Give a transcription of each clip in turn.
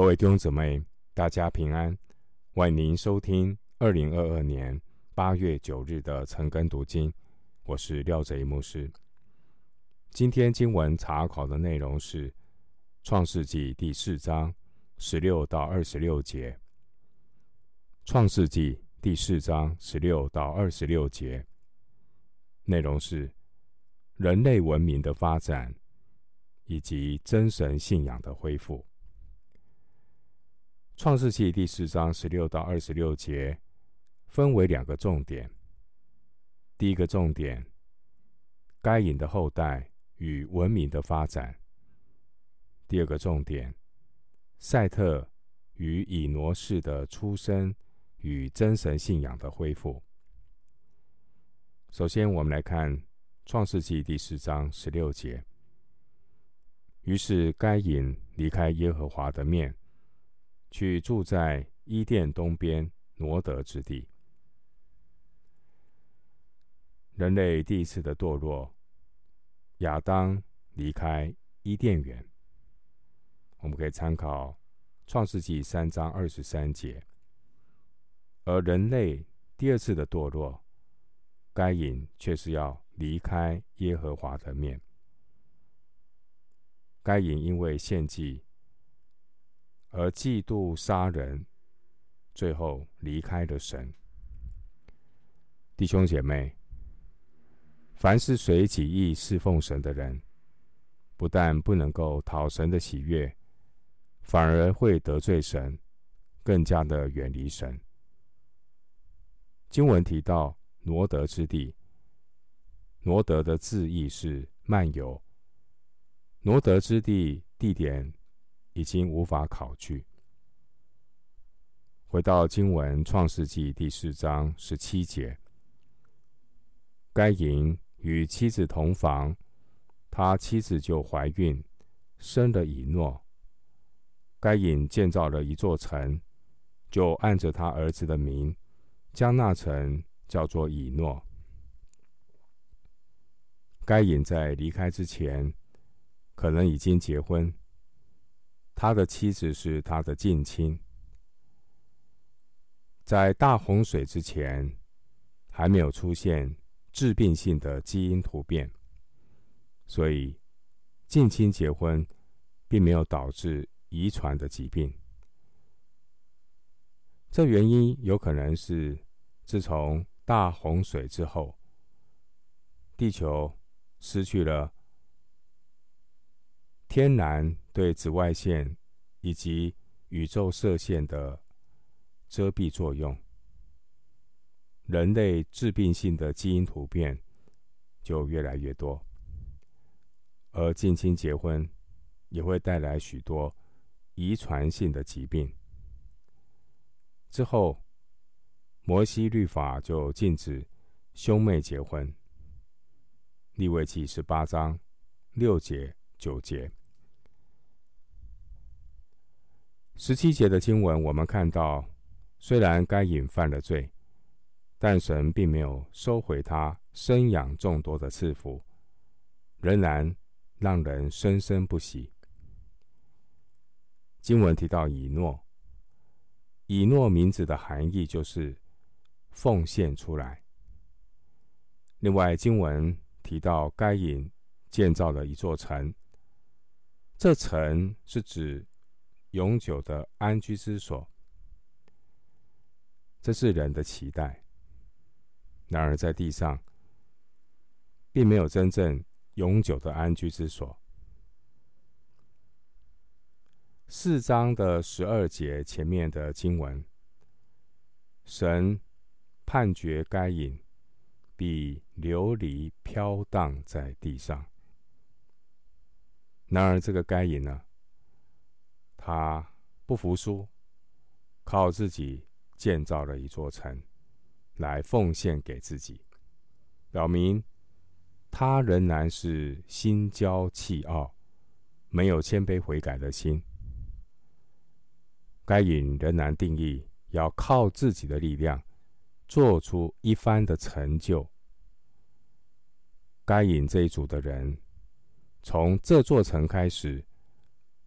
各位弟兄姊妹，大家平安！欢迎您收听二零二二年八月九日的晨更读经，我是廖贼牧师。今天经文查考的内容是《创世纪》第四章十六到二十六节，《创世纪》第四章十六到二十六节内容是人类文明的发展以及真神信仰的恢复。创世纪第四章十六到二十六节分为两个重点。第一个重点，该隐的后代与文明的发展；第二个重点，赛特与以挪士的出生与真神信仰的恢复。首先，我们来看创世纪第四章十六节。于是，该隐离开耶和华的面。去住在伊甸东边挪得之地。人类第一次的堕落，亚当离开伊甸园。我们可以参考创世纪三章二十三节。而人类第二次的堕落，该隐却是要离开耶和华的面。该隐因为献祭。而嫉妒杀人，最后离开了神。弟兄姐妹，凡是随己意侍奉神的人，不但不能够讨神的喜悦，反而会得罪神，更加的远离神。经文提到挪得之地，挪得的字义是漫游。挪得之地地点。已经无法考据。回到经文《创世纪》第四章十七节，该隐与妻子同房，他妻子就怀孕，生了以诺。该隐建造了一座城，就按着他儿子的名，将那城叫做以诺。该隐在离开之前，可能已经结婚。他的妻子是他的近亲，在大洪水之前，还没有出现致病性的基因突变，所以近亲结婚并没有导致遗传的疾病。这原因有可能是自从大洪水之后，地球失去了天然。对紫外线以及宇宙射线的遮蔽作用，人类致病性的基因突变就越来越多，而近亲结婚也会带来许多遗传性的疾病。之后，摩西律法就禁止兄妹结婚。利未记十八章六节九节。十七节的经文，我们看到，虽然该隐犯了罪，但神并没有收回他生养众多的赐福，仍然让人生生不息。经文提到以诺，以诺名字的含义就是奉献出来。另外，经文提到该隐建造了一座城，这城是指。永久的安居之所，这是人的期待。然而，在地上，并没有真正永久的安居之所。四章的十二节前面的经文，神判决该隐比琉璃飘荡在地上。然而，这个该隐呢？他不服输，靠自己建造了一座城，来奉献给自己，表明他仍然是心骄气傲，没有谦卑悔改的心。该隐仍然定义要靠自己的力量做出一番的成就。该隐这一组的人，从这座城开始。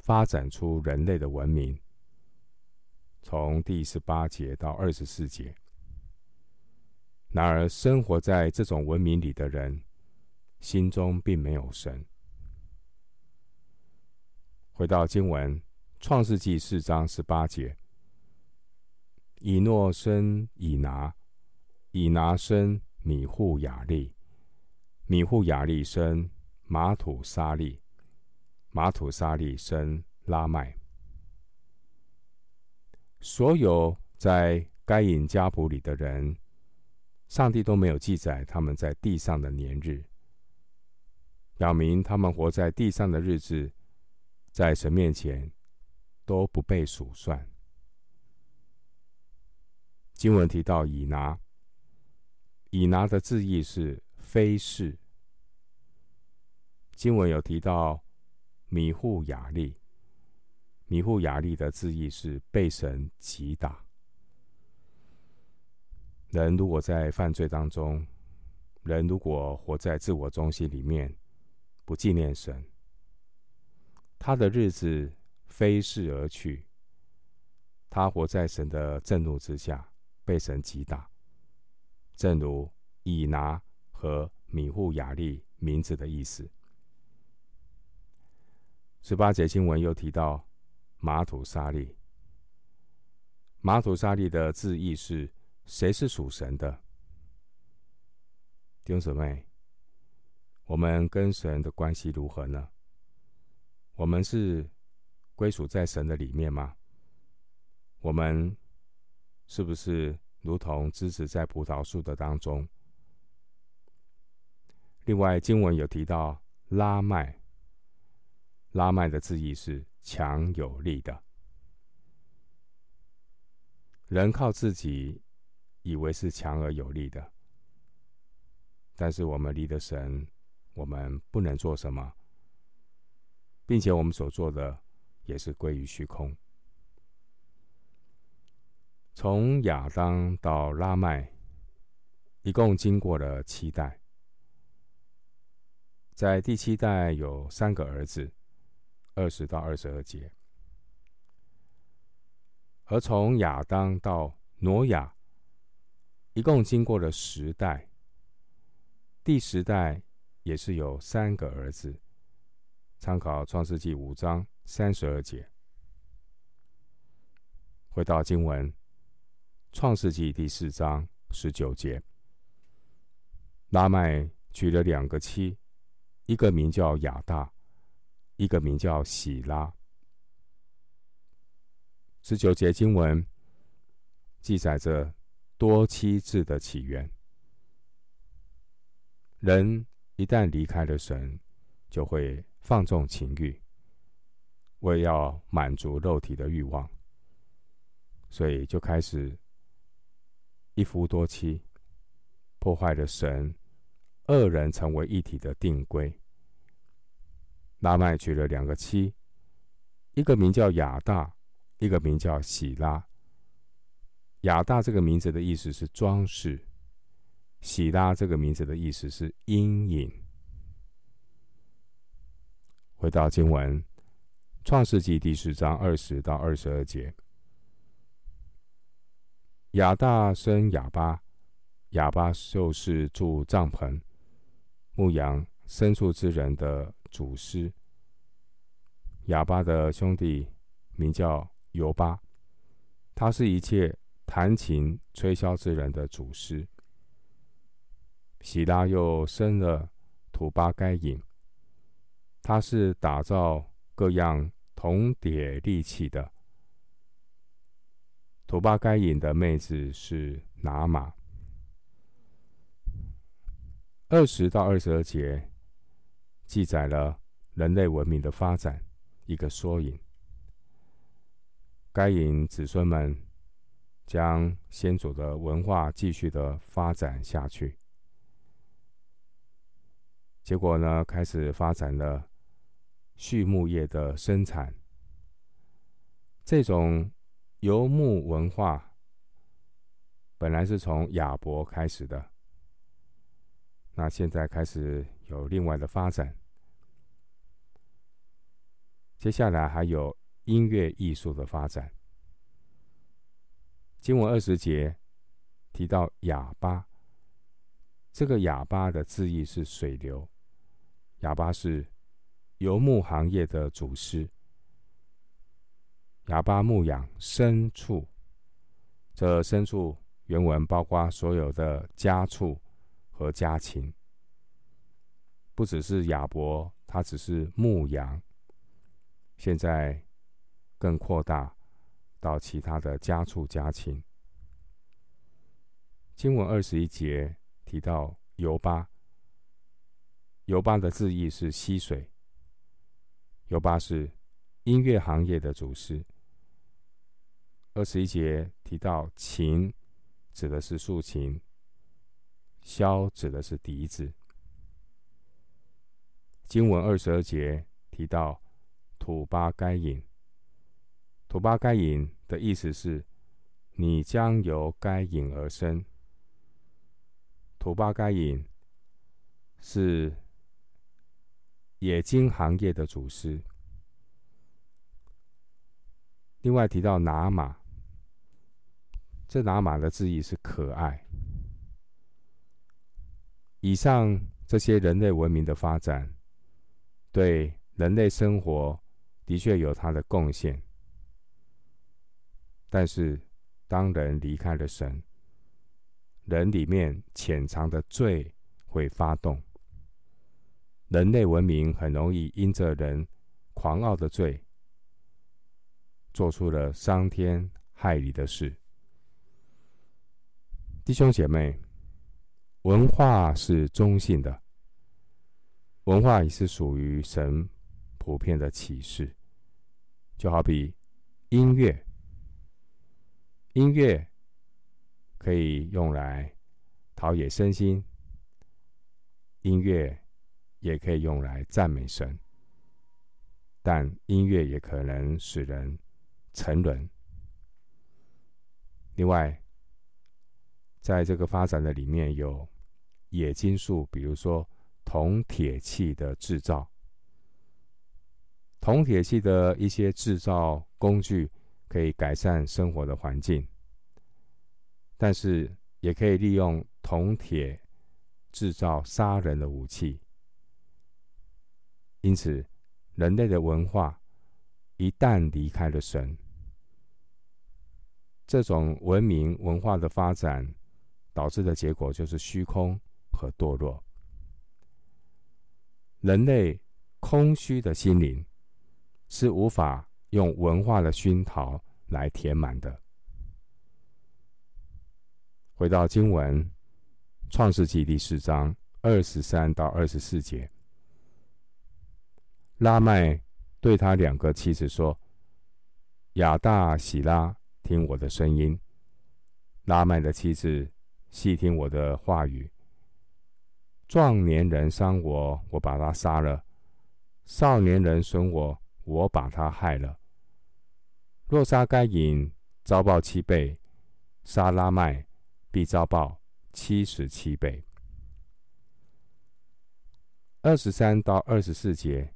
发展出人类的文明，从第十八节到二十四节。然而，生活在这种文明里的人，心中并没有神。回到经文，《创世纪》四章十八节：以诺生以拿，以拿生米户雅利，米户雅利生玛土沙利，马土沙利生拉麦。所有在该隐家谱里的人。上帝都没有记载他们在地上的年日，表明他们活在地上的日子，在神面前都不被数算。经文提到以拿，以拿的字义是非是。经文有提到米户雅利，米户雅利的字义是被神击打。人如果在犯罪当中，人如果活在自我中心里面，不纪念神，他的日子飞逝而去。他活在神的震怒之下，被神击打，正如以拿和米户雅利名字的意思。十八节经文又提到玛土沙利，玛土沙利的字义是。谁是属神的？弟兄姊妹，我们跟神的关系如何呢？我们是归属在神的里面吗？我们是不是如同枝子在葡萄树的当中？另外，经文有提到拉麦，拉麦的字义是强有力的。人靠自己。以为是强而有力的，但是我们离了神，我们不能做什么，并且我们所做的也是归于虚空。从亚当到拉麦，一共经过了七代，在第七代有三个儿子，二十到二十二节，而从亚当到挪亚。一共经过了十代，第十代也是有三个儿子。参考《创世记》五章三十二节。回到经文，《创世记》第四章十九节，拉麦娶了两个妻，一个名叫亚大，一个名叫喜拉。十九节经文记载着。多妻制的起源，人一旦离开了神，就会放纵情欲，为要满足肉体的欲望，所以就开始一夫多妻，破坏了神二人成为一体的定规。拉麦娶了两个妻，一个名叫亚大，一个名叫喜拉。亚大这个名字的意思是装饰，喜拉这个名字的意思是阴影。回到经文，《创世记》第十章二十到二十二节，亚大生亚巴，亚巴就是住帐篷、牧羊牲畜之人的祖师。哑巴的兄弟名叫尤巴，他是一切。弹琴吹箫之人的祖师，喜拉又生了土巴该隐，他是打造各样铜铁利器的。土巴该隐的妹子是拿玛。二十到二十二节记载了人类文明的发展一个缩影。该隐子孙们。将先祖的文化继续的发展下去，结果呢，开始发展了畜牧业的生产。这种游牧文化本来是从亚伯开始的，那现在开始有另外的发展。接下来还有音乐艺术的发展。经文二十节提到哑巴，这个哑巴的字义是水流，哑巴是游牧行业的祖师。哑巴牧养牲畜，这牲畜原文包括所有的家畜和家禽，不只是哑伯，他只是牧羊，现在更扩大到其他的家畜家禽。经文二十一节提到尤巴，尤巴的字义是溪水，尤巴是音乐行业的主师。二十一节提到琴，指的是竖琴；箫指的是笛子。经文二十二节提到土巴该隐，土巴该隐的意思是，你将由该隐而生。土巴该隐是冶金行业的祖师。另外提到拿马。这拿马的字义是可爱。以上这些人类文明的发展，对人类生活的确有他的贡献。但是，当人离开了神，人里面潜藏的罪会发动。人类文明很容易因着人狂傲的罪，做出了伤天害理的事。弟兄姐妹，文化是中性的，文化也是属于神普遍的启示。就好比音乐，音乐可以用来陶冶身心，音乐也可以用来赞美神，但音乐也可能使人沉沦。另外，在这个发展的里面有冶金术，比如说铜铁器的制造，铜铁器的一些制造工具可以改善生活的环境，但是也可以利用铜铁制造杀人的武器。因此，人类的文化一旦离开了神，这种文明文化的发展。导致的结果就是虚空和堕落。人类空虚的心灵是无法用文化的熏陶来填满的。回到经文，《创世纪》第四章二十三到二十四节，拉麦对他两个妻子说：“亚大、喜拉，听我的声音。”拉麦的妻子。细听我的话语。壮年人伤我，我把他杀了；少年人损我，我把他害了。若杀该隐，遭报七倍；杀拉麦，必遭报七十七倍。二十三到二十四节，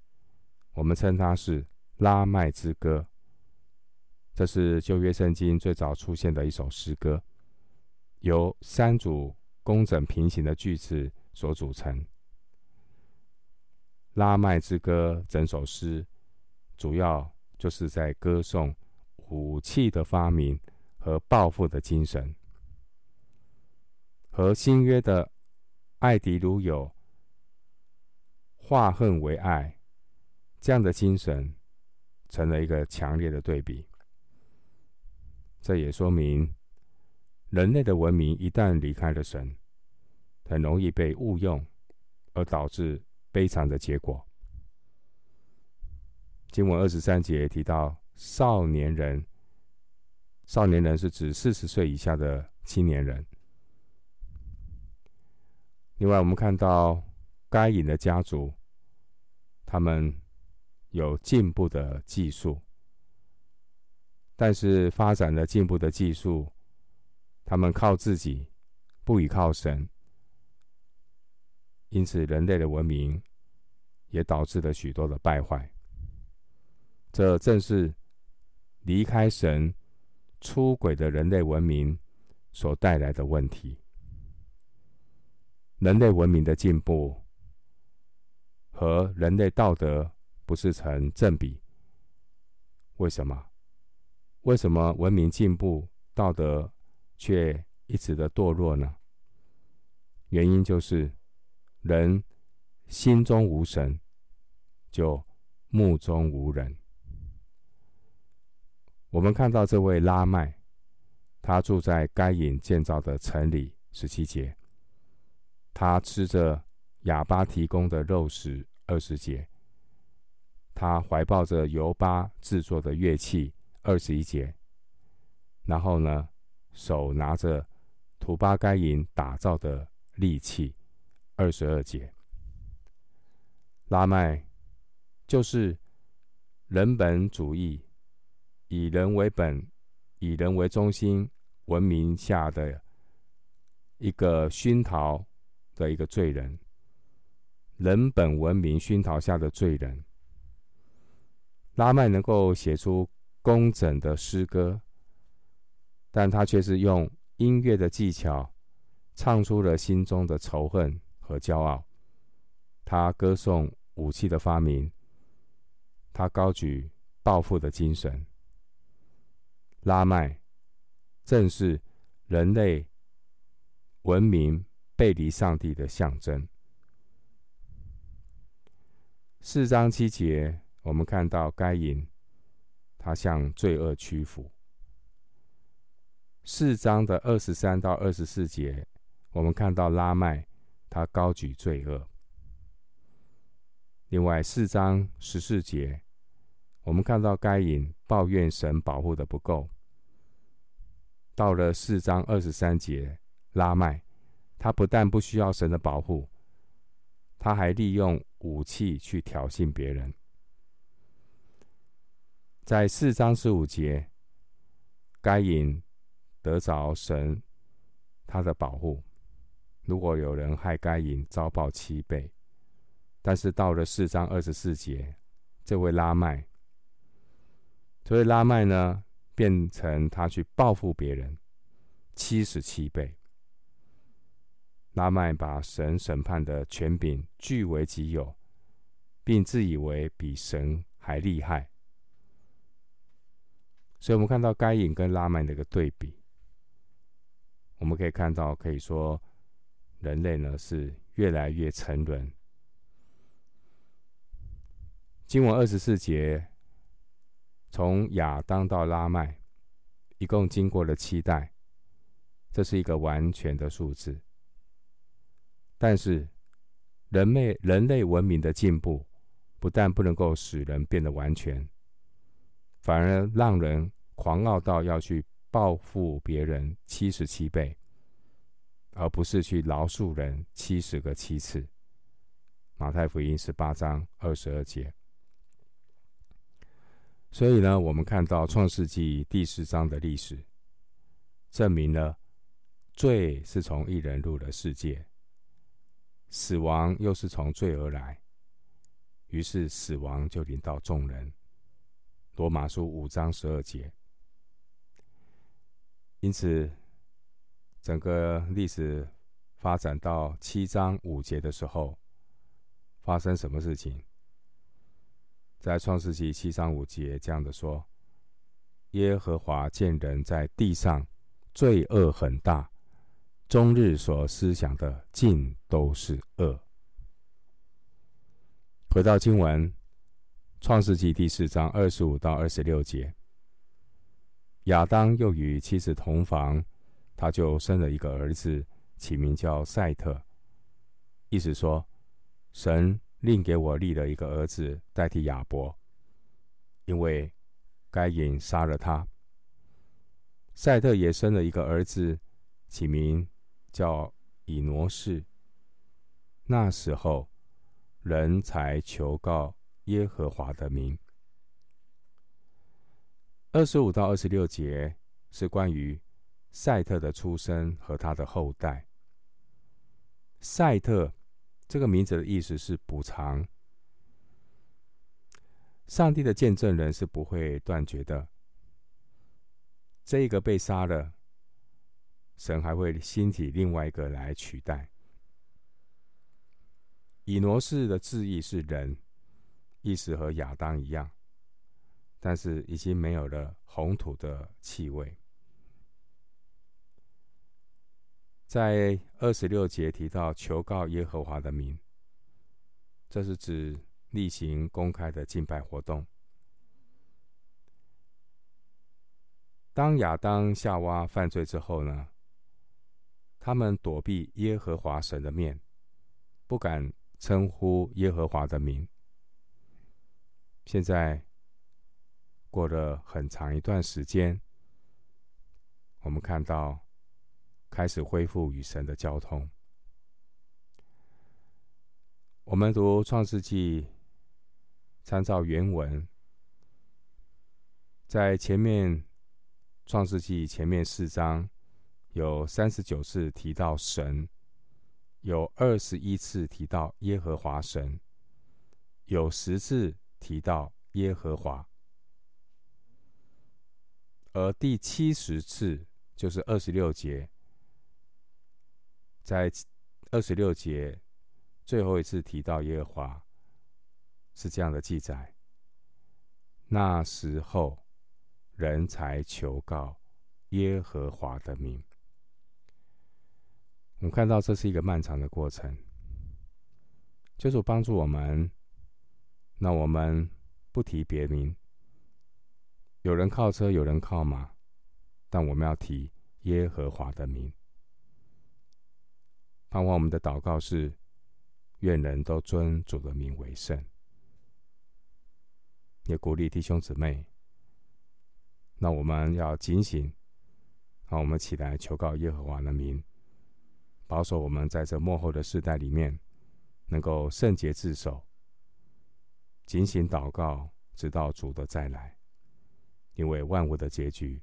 我们称它是拉麦之歌。这是旧约圣经最早出现的一首诗歌。由三组工整平行的句子所组成。拉麦之歌整首诗，主要就是在歌颂武器的发明和报复的精神，和新约的爱敌如友、化恨为爱这样的精神，成了一个强烈的对比。这也说明。人类的文明一旦离开了神，很容易被误用，而导致悲惨的结果。经文二十三节提到少年人，少年人是指四十岁以下的青年人。另外，我们看到该隐的家族，他们有进步的技术，但是发展了进步的技术。他们靠自己，不依靠神，因此人类的文明也导致了许多的败坏。这正是离开神出轨的人类文明所带来的问题。人类文明的进步和人类道德不是成正比。为什么？为什么文明进步，道德却一直的堕落呢？原因就是人心中无神，就目中无人。我们看到这位拉麦，他住在该隐建造的城里，十七节。他吃着哑巴提供的肉食，二十节；他怀抱着由巴制作的乐器，二十一节。然后呢，手拿着土巴该隐打造的利器，二十二节。拉麦就是人本主义，以人为本、以人为中心文明下的一个熏陶。的一个罪人，人本文明熏陶下的罪人，拉曼能够写出工整的诗歌，但他却是用音乐的技巧唱出了心中的仇恨和骄傲。他歌颂武器的发明，他高举报复的精神。拉麦正是人类文明。背离上帝的象征。四章七节，我们看到该隐，他向罪恶屈服。四章的二十三到二十四节，我们看到拉麦，他高举罪恶。另外四章十四节，我们看到该隐抱怨神保护的不够。到了四章二十三节，拉麦。他不但不需要神的保护，他还利用武器去挑衅别人。在四章十五节，该隐得着神他的保护。如果有人害该隐，遭报七倍。但是到了四章二十四节，这位拉麦，所以拉麦呢，变成他去报复别人，七十七倍。拉麦把神审判的权柄据为己有，并自以为比神还厉害。所以，我们看到该隐跟拉麦的一个对比，我们可以看到，可以说人类呢是越来越沉沦。经文二十四节，从亚当到拉麦，一共经过了七代，这是一个完全的数字。但是，人类人类文明的进步，不但不能够使人变得完全，反而让人狂傲到要去报复别人七十七倍，而不是去饶恕人七十个七次。马太福音十八章二十二节。所以呢，我们看到创世纪第四章的历史，证明了罪是从一人入了世界。死亡又是从罪而来，于是死亡就临到众人。罗马书五章十二节。因此，整个历史发展到七章五节的时候，发生什么事情？在创世纪七章五节这样的说：耶和华见人在地上罪恶很大。终日所思想的尽都是恶。回到经文，《创世纪》第四章二十五到二十六节，亚当又与妻子同房，他就生了一个儿子，起名叫赛特。意思说，神另给我立了一个儿子代替亚伯，因为该隐杀了他。赛特也生了一个儿子，起名。叫以挪士。那时候，人才求告耶和华的名。二十五到二十六节是关于赛特的出生和他的后代。赛特这个名字的意思是补偿。上帝的见证人是不会断绝的。这个被杀了，神还会兴起另外一个来取代。以挪士的字义是人，意思和亚当一样，但是已经没有了红土的气味。在二十六节提到求告耶和华的名，这是指例行公开的敬拜活动。当亚当夏娃犯罪之后呢，他们躲避耶和华神的面，不敢称呼耶和华的名。现在过了很长一段时间，我们看到。开始恢复与神的交通。我们读创世纪，参照原文，在前面创世纪前面四章有三十九次提到神，有二十一次提到耶和华神，有十次提到耶和华，而第七十次就是二十六节。在二十六节最后一次提到耶和华，是这样的记载：那时候，人才求告耶和华的名。我们看到这是一个漫长的过程，就是帮助我们。那我们不提别名，有人靠车，有人靠马，但我们要提耶和华的名。盼望我们的祷告是：愿人都尊主的名为圣。也鼓励弟兄姊妹，那我们要警醒，让我们起来求告耶和华的名，保守我们在这末后的世代里面，能够圣洁自守，警醒祷告，直到主的再来，因为万物的结局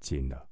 近了。